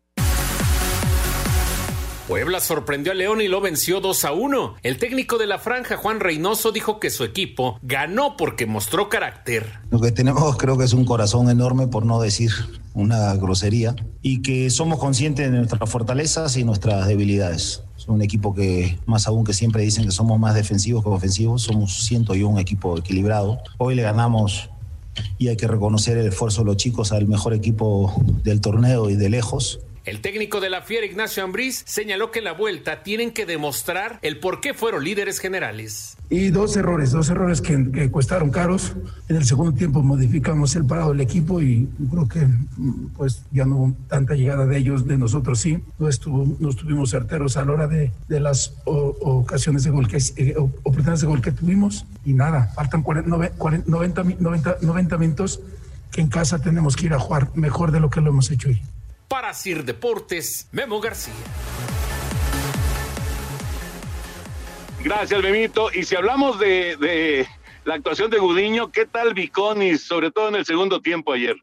Puebla sorprendió a León y lo venció 2 a 1. El técnico de la franja, Juan Reynoso, dijo que su equipo ganó porque mostró carácter. Lo que tenemos creo que es un corazón enorme, por no decir una grosería, y que somos conscientes de nuestras fortalezas y nuestras debilidades. Es un equipo que, más aún que siempre dicen que somos más defensivos que ofensivos, somos, siento yo, un equipo equilibrado. Hoy le ganamos y hay que reconocer el esfuerzo de los chicos al mejor equipo del torneo y de lejos. El técnico de la Fiera, Ignacio Ambriz, señaló que en la vuelta tienen que demostrar el por qué fueron líderes generales. Y dos errores, dos errores que, que costaron caros. En el segundo tiempo modificamos el parado del equipo y creo que pues ya no hubo tanta llegada de ellos, de nosotros sí. No, estuvo, no estuvimos certeros a la hora de, de las ocasiones de gol, que, eh, oportunidades de gol que tuvimos. Y nada, faltan 40, 90, 90, 90 minutos que en casa tenemos que ir a jugar mejor de lo que lo hemos hecho hoy. Para Sir Deportes, Memo García. Gracias, Memito. Y si hablamos de, la actuación de Gudiño, ¿qué tal Viconis, sobre todo en el segundo tiempo ayer?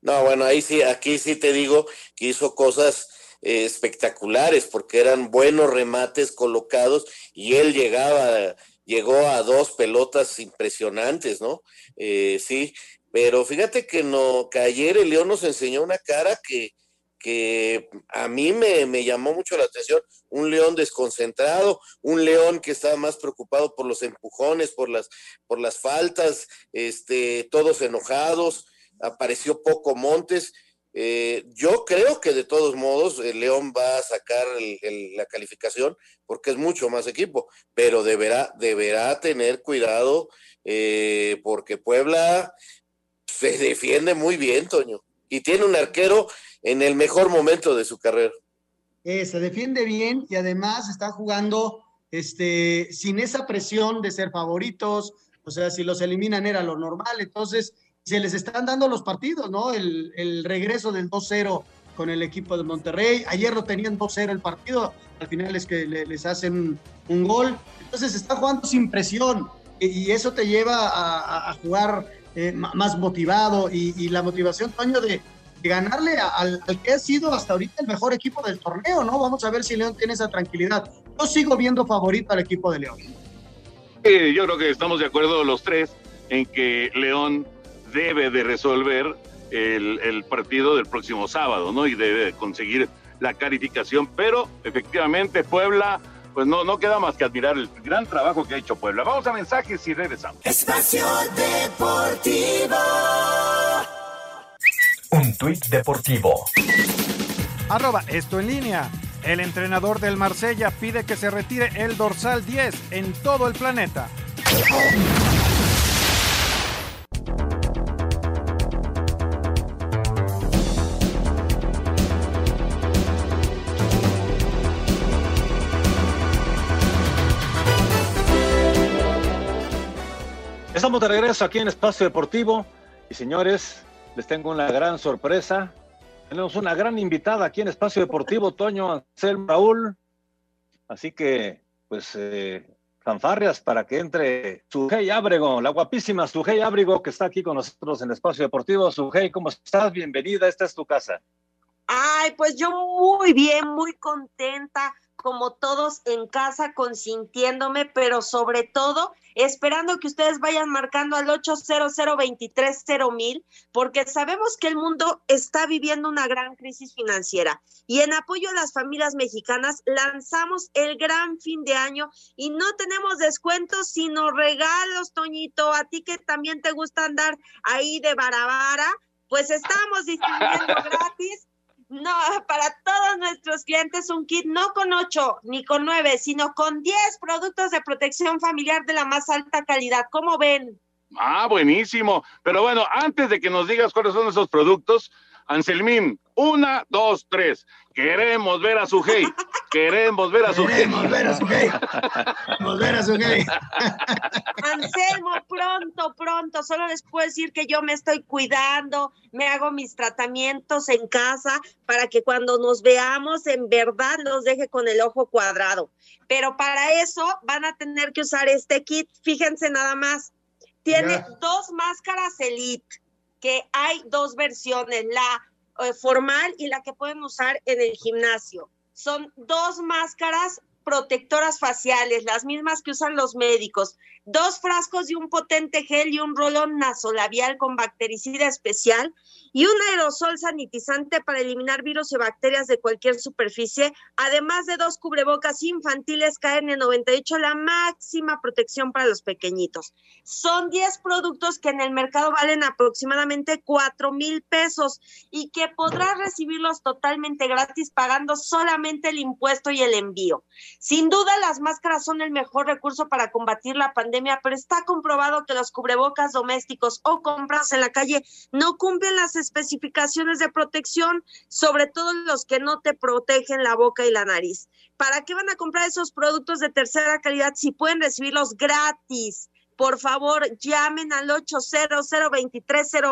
No, bueno, ahí sí, aquí sí te digo que hizo cosas eh, espectaculares porque eran buenos remates colocados y él llegaba, llegó a dos pelotas impresionantes, ¿no? Eh, sí, pero fíjate que no, que ayer el León nos enseñó una cara que, que a mí me, llamó mucho la atención, un león desconcentrado, un león que estaba más preocupado por los empujones, por las, por las faltas, este, todos enojados, apareció poco Montes. Eh, yo creo que de todos modos el León va a sacar la calificación porque es mucho más equipo, pero deberá, deberá tener cuidado eh, porque Puebla se defiende muy bien, Toño, y tiene un arquero en el mejor momento de su carrera. Eh, se defiende bien y además está jugando este, sin esa presión de ser favoritos, o sea, si los eliminan era lo normal, entonces se les están dando los partidos, ¿no? El, regreso del 2-0 con el equipo de Monterrey, ayer lo tenían 2-0 el partido, al final es que les hacen un gol, entonces está jugando sin presión y, eso te lleva a, jugar eh, más motivado y, y la motivación, Toño, de, ganarle al, que ha sido hasta ahorita el mejor equipo del torneo, ¿no? Vamos a ver si León tiene esa tranquilidad. Yo sigo viendo favorito al equipo de León. yo creo que estamos de acuerdo los tres en que León debe de resolver el, el, partido del próximo sábado, ¿no? Y debe conseguir la calificación, pero efectivamente Puebla, pues no, no queda más que admirar el gran trabajo que ha hecho Puebla. Vamos a mensajes y regresamos. Espacio Deportivo. Un tuit deportivo. Arroba esto en línea. El entrenador del Marsella pide que se retire el dorsal 10 en todo el planeta. Estamos de regreso aquí en Espacio Deportivo y señores, les tengo una gran sorpresa. Tenemos una gran invitada aquí en Espacio Deportivo, Toño Anselmo Raúl. Así que, pues, eh, fanfarrias para que entre Sujei Ábrego, la guapísima Sujei Ábrego que está aquí con nosotros en Espacio Deportivo. Sujei, ¿cómo estás? Bienvenida, esta es tu casa. Ay, pues yo muy bien, muy contenta, como todos en casa, consintiéndome, pero sobre todo esperando que ustedes vayan marcando al 800 mil, porque sabemos que el mundo está viviendo una gran crisis financiera. Y en apoyo a las familias mexicanas lanzamos el gran fin de año y no tenemos descuentos, sino regalos, Toñito. A ti que también te gusta andar ahí de barabara, pues estamos distribuyendo gratis no, para todos nuestros clientes un kit no con 8 ni con 9, sino con 10 productos de protección familiar de la más alta calidad. ¿Cómo ven? Ah, buenísimo. Pero bueno, antes de que nos digas cuáles son esos productos, Anselmín, una, dos, tres. Queremos ver a su hey. Queremos ver a su Queremos ver a su Queremos ver a su Anselmo, pronto, pronto. Solo les puedo decir que yo me estoy cuidando, me hago mis tratamientos en casa para que cuando nos veamos en verdad los deje con el ojo cuadrado. Pero para eso van a tener que usar este kit. Fíjense nada más. Tiene dos máscaras Elite que hay dos versiones, la eh, formal y la que pueden usar en el gimnasio. Son dos máscaras protectoras faciales, las mismas que usan los médicos, dos frascos de un potente gel y un rolón nasolabial con bactericida especial y un aerosol sanitizante para eliminar virus y bacterias de cualquier superficie, además de dos cubrebocas infantiles KN98, la máxima protección para los pequeñitos. Son 10 productos que en el mercado valen aproximadamente 4 mil pesos y que podrás recibirlos totalmente gratis pagando solamente el impuesto y el envío. Sin duda, las máscaras son el mejor recurso para combatir la pandemia, pero está comprobado que los cubrebocas domésticos o compras en la calle no cumplen las especificaciones de protección, sobre todo los que no te protegen la boca y la nariz. ¿Para qué van a comprar esos productos de tercera calidad si pueden recibirlos gratis? Por favor llamen al 800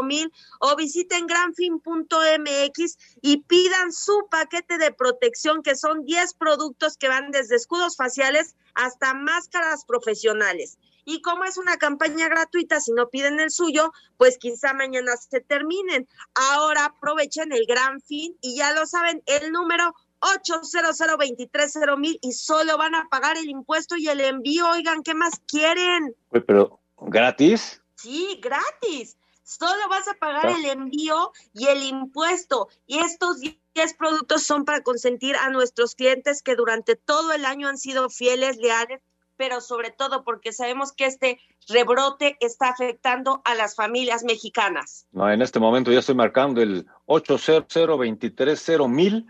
mil o visiten granfin.mx y pidan su paquete de protección que son 10 productos que van desde escudos faciales hasta máscaras profesionales. Y como es una campaña gratuita, si no piden el suyo, pues quizá mañana se terminen. Ahora aprovechen el gran fin y ya lo saben, el número 800 mil y solo van a pagar el impuesto y el envío. Oigan, ¿qué más quieren? pero gratis. Sí, gratis. Solo vas a pagar el envío y el impuesto. Y estos 10 productos son para consentir a nuestros clientes que durante todo el año han sido fieles, leales, pero sobre todo porque sabemos que este rebrote está afectando a las familias mexicanas. No, en este momento ya estoy marcando el 800 mil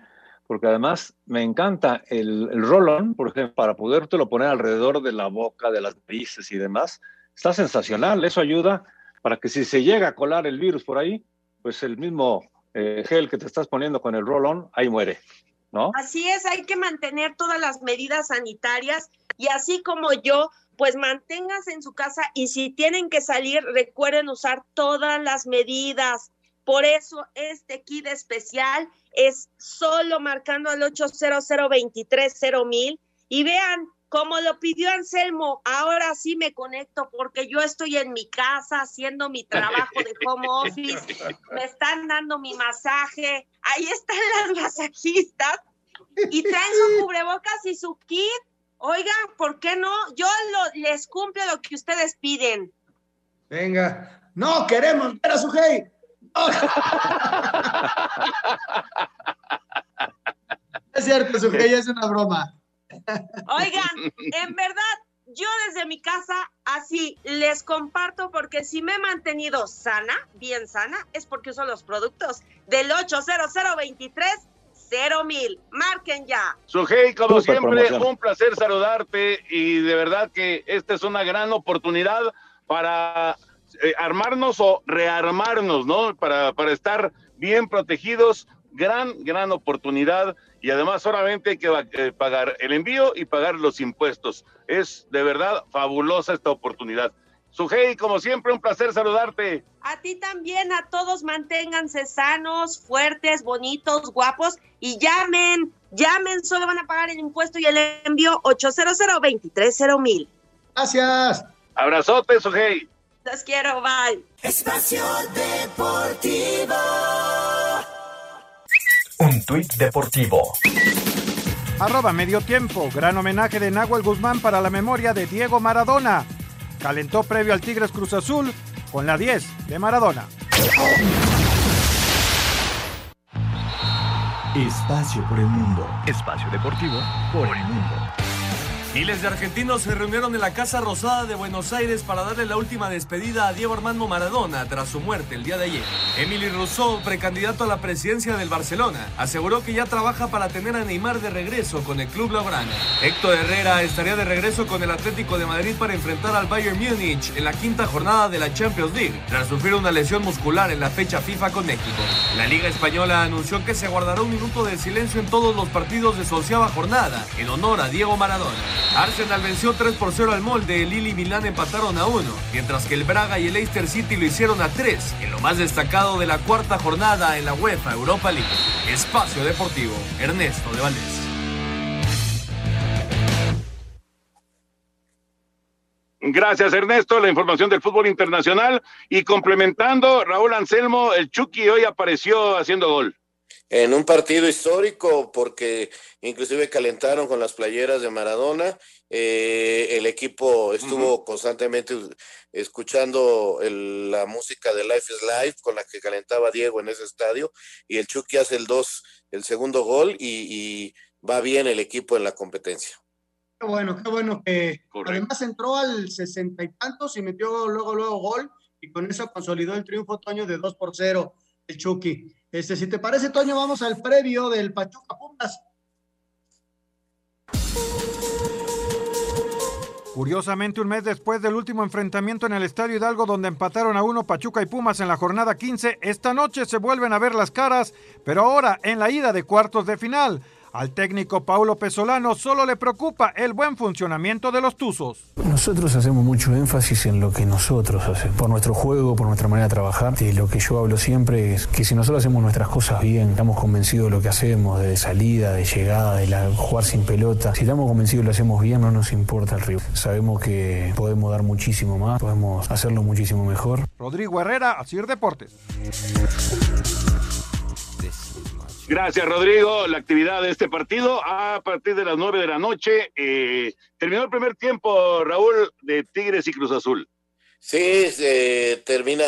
porque además me encanta el, el roll-on, por ejemplo, para podértelo poner alrededor de la boca, de las narices y demás. Está sensacional, eso ayuda para que si se llega a colar el virus por ahí, pues el mismo eh, gel que te estás poniendo con el roll-on, ahí muere, ¿no? Así es, hay que mantener todas las medidas sanitarias y así como yo, pues manténganse en su casa y si tienen que salir, recuerden usar todas las medidas. Por eso este kit especial es solo marcando al 800 mil y vean, como lo pidió Anselmo, ahora sí me conecto porque yo estoy en mi casa haciendo mi trabajo de home office, me están dando mi masaje, ahí están las masajistas y traen su cubrebocas y su kit. Oigan, ¿por qué no? Yo les cumplo lo que ustedes piden. Venga, no queremos ver a su hey. es cierto, su es una broma. Oigan, en verdad, yo desde mi casa así les comparto porque si me he mantenido sana, bien sana, es porque uso los productos del 80023 mil. Marquen ya. Sujei, como siempre, un placer saludarte y de verdad que esta es una gran oportunidad para eh, armarnos o rearmarnos, ¿no? Para, para estar bien protegidos. Gran, gran oportunidad y además solamente hay que eh, pagar el envío y pagar los impuestos. Es de verdad fabulosa esta oportunidad. Sujei, como siempre, un placer saludarte. A ti también, a todos manténganse sanos, fuertes, bonitos, guapos y llamen, llamen, solo van a pagar el impuesto y el envío 800 mil. Gracias. Abrazote, Sujei. Los quiero, bye. Espacio Deportivo. Un tuit deportivo. Arroba medio tiempo. Gran homenaje de Nahuel Guzmán para la memoria de Diego Maradona. Calentó previo al Tigres Cruz Azul con la 10 de Maradona. Espacio por el mundo. Espacio deportivo por el mundo. Miles de argentinos se reunieron en la Casa Rosada de Buenos Aires para darle la última despedida a Diego Armando Maradona tras su muerte el día de ayer. Emily Rousseau, precandidato a la presidencia del Barcelona, aseguró que ya trabaja para tener a Neymar de regreso con el club blaugrana. Héctor Herrera estaría de regreso con el Atlético de Madrid para enfrentar al Bayern Múnich en la quinta jornada de la Champions League, tras sufrir una lesión muscular en la fecha FIFA con México. La Liga Española anunció que se guardará un minuto de silencio en todos los partidos de su onceava jornada en honor a Diego Maradona. Arsenal venció 3 por 0 al molde, el Lille y Milán empataron a 1, mientras que el Braga y el Leicester City lo hicieron a 3, en lo más destacado de la cuarta jornada en la UEFA Europa League. Espacio Deportivo, Ernesto de Valdés. Gracias, Ernesto. La información del fútbol internacional. Y complementando, Raúl Anselmo, el Chucky hoy apareció haciendo gol. En un partido histórico, porque inclusive calentaron con las playeras de Maradona. Eh, el equipo estuvo constantemente escuchando la música de Life is Life con la que calentaba Diego en ese estadio. Y el Chucky hace el dos, el segundo gol y, y va bien el equipo en la competencia. Qué bueno, qué bueno que además entró al sesenta y tantos y metió luego, luego gol y con eso consolidó el triunfo Toño de 2 por 0 el Chucky. Este, si te parece, Toño, vamos al previo del Pachuca Pumas. Curiosamente, un mes después del último enfrentamiento en el Estadio Hidalgo, donde empataron a uno Pachuca y Pumas en la jornada 15, esta noche se vuelven a ver las caras, pero ahora en la ida de cuartos de final. Al técnico Paulo Pesolano solo le preocupa el buen funcionamiento de los Tuzos. Nosotros hacemos mucho énfasis en lo que nosotros hacemos, por nuestro juego, por nuestra manera de trabajar. Y lo que yo hablo siempre es que si nosotros hacemos nuestras cosas bien, estamos convencidos de lo que hacemos, de salida, de llegada, de la, jugar sin pelota, si estamos convencidos de lo hacemos bien, no nos importa el rival. Sabemos que podemos dar muchísimo más, podemos hacerlo muchísimo mejor. Rodrigo Herrera, Asir Deportes. Gracias, Rodrigo. La actividad de este partido a partir de las nueve de la noche. Eh, terminó el primer tiempo, Raúl, de Tigres y Cruz Azul. Sí, se termina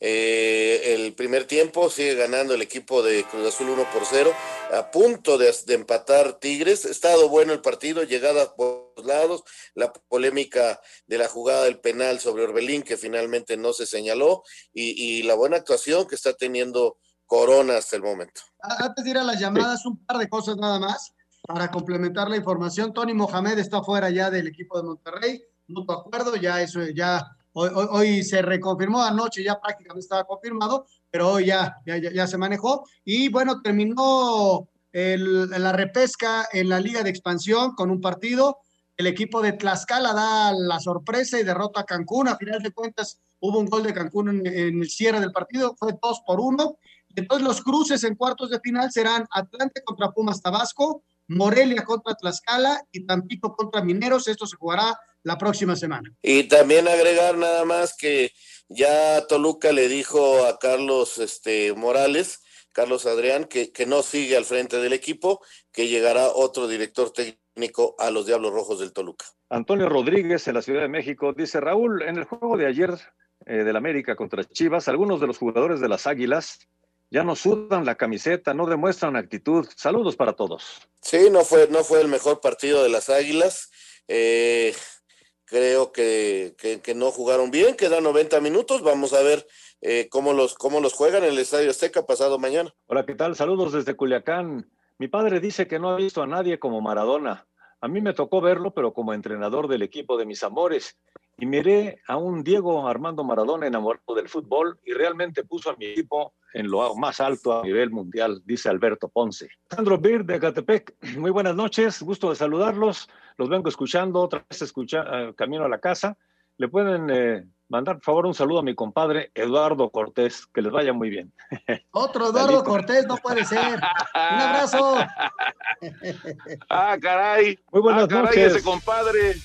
eh, el primer tiempo, sigue ganando el equipo de Cruz Azul 1 por 0, a punto de, empatar Tigres. Estado bueno el partido, llegada por los lados, la polémica de la jugada del penal sobre Orbelín, que finalmente no se señaló, y la buena actuación que está teniendo Corona hasta el momento. Antes de ir a las llamadas, un par de cosas nada más para complementar la información. Tony Mohamed está fuera ya del equipo de Monterrey, mutuo acuerdo, ya eso ya hoy, hoy, se reconfirmó, anoche ya prácticamente estaba confirmado, pero hoy ya, ya, ya se manejó. Y bueno, terminó la repesca en la Liga de Expansión con un partido. El equipo de Tlaxcala da la sorpresa y derrota a Cancún. A final de cuentas, hubo un gol de Cancún en, en el cierre del partido, fue dos por uno. Entonces los cruces en cuartos de final serán Atlante contra Pumas Tabasco, Morelia contra Tlaxcala y Tampico contra Mineros. Esto se jugará la próxima semana. Y también agregar nada más que ya Toluca le dijo a Carlos este, Morales, Carlos Adrián, que, que no sigue al frente del equipo, que llegará otro director técnico a los Diablos Rojos del Toluca. Antonio Rodríguez en la Ciudad de México dice, Raúl, en el juego de ayer eh, del América contra Chivas, algunos de los jugadores de las Águilas ya no sudan la camiseta, no demuestran actitud. Saludos para todos. Sí, no fue, no fue el mejor partido de las Águilas. Eh, creo que, que, que, no jugaron bien, quedan 90 minutos. Vamos a ver eh, cómo, los, cómo los juegan en el Estadio Azteca pasado mañana. Hola, ¿qué tal? Saludos desde Culiacán. Mi padre dice que no ha visto a nadie como Maradona. A mí me tocó verlo, pero como entrenador del equipo de mis amores. Y miré a un Diego Armando Maradona enamorado del fútbol y realmente puso a mi equipo en lo más alto a nivel mundial, dice Alberto Ponce. Sandro Bir de Catepec, muy buenas noches, gusto de saludarlos. Los vengo escuchando, otra vez escucha, uh, camino a la casa. Le pueden eh, mandar, por favor, un saludo a mi compadre Eduardo Cortés, que les vaya muy bien. Otro Eduardo Cortés, no puede ser. Un abrazo. ah, caray. Muy buenas ah, caray, noches. ese compadre.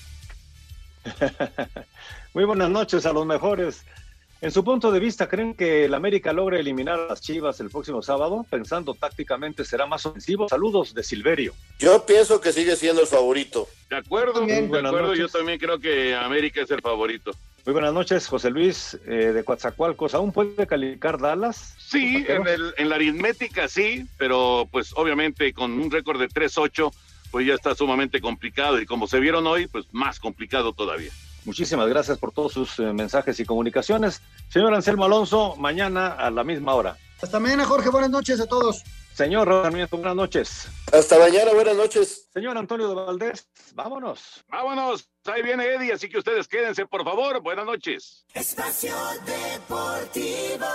Muy buenas noches a los mejores. En su punto de vista, ¿creen que el América logre eliminar a las Chivas el próximo sábado? Pensando tácticamente será más ofensivo. Saludos de Silverio. Yo pienso que sigue siendo el favorito. De acuerdo, de acuerdo. Yo también creo que América es el favorito. Muy buenas noches, José Luis eh, de Coatzacoalcos. ¿Aún puede calificar Dallas? Sí, en, el, en, la aritmética sí, pero pues obviamente con un récord de 3-8 pues ya está sumamente complicado y como se vieron hoy, pues más complicado todavía. Muchísimas gracias por todos sus eh, mensajes y comunicaciones. Señor Anselmo Alonso, mañana a la misma hora. Hasta mañana, Jorge. Buenas noches a todos. Señor Sarmiento, buenas noches. Hasta mañana, buenas noches. Señor Antonio de Valdés, vámonos. Vámonos. Ahí viene Eddie, así que ustedes quédense, por favor. Buenas noches. Espacio Deportivo.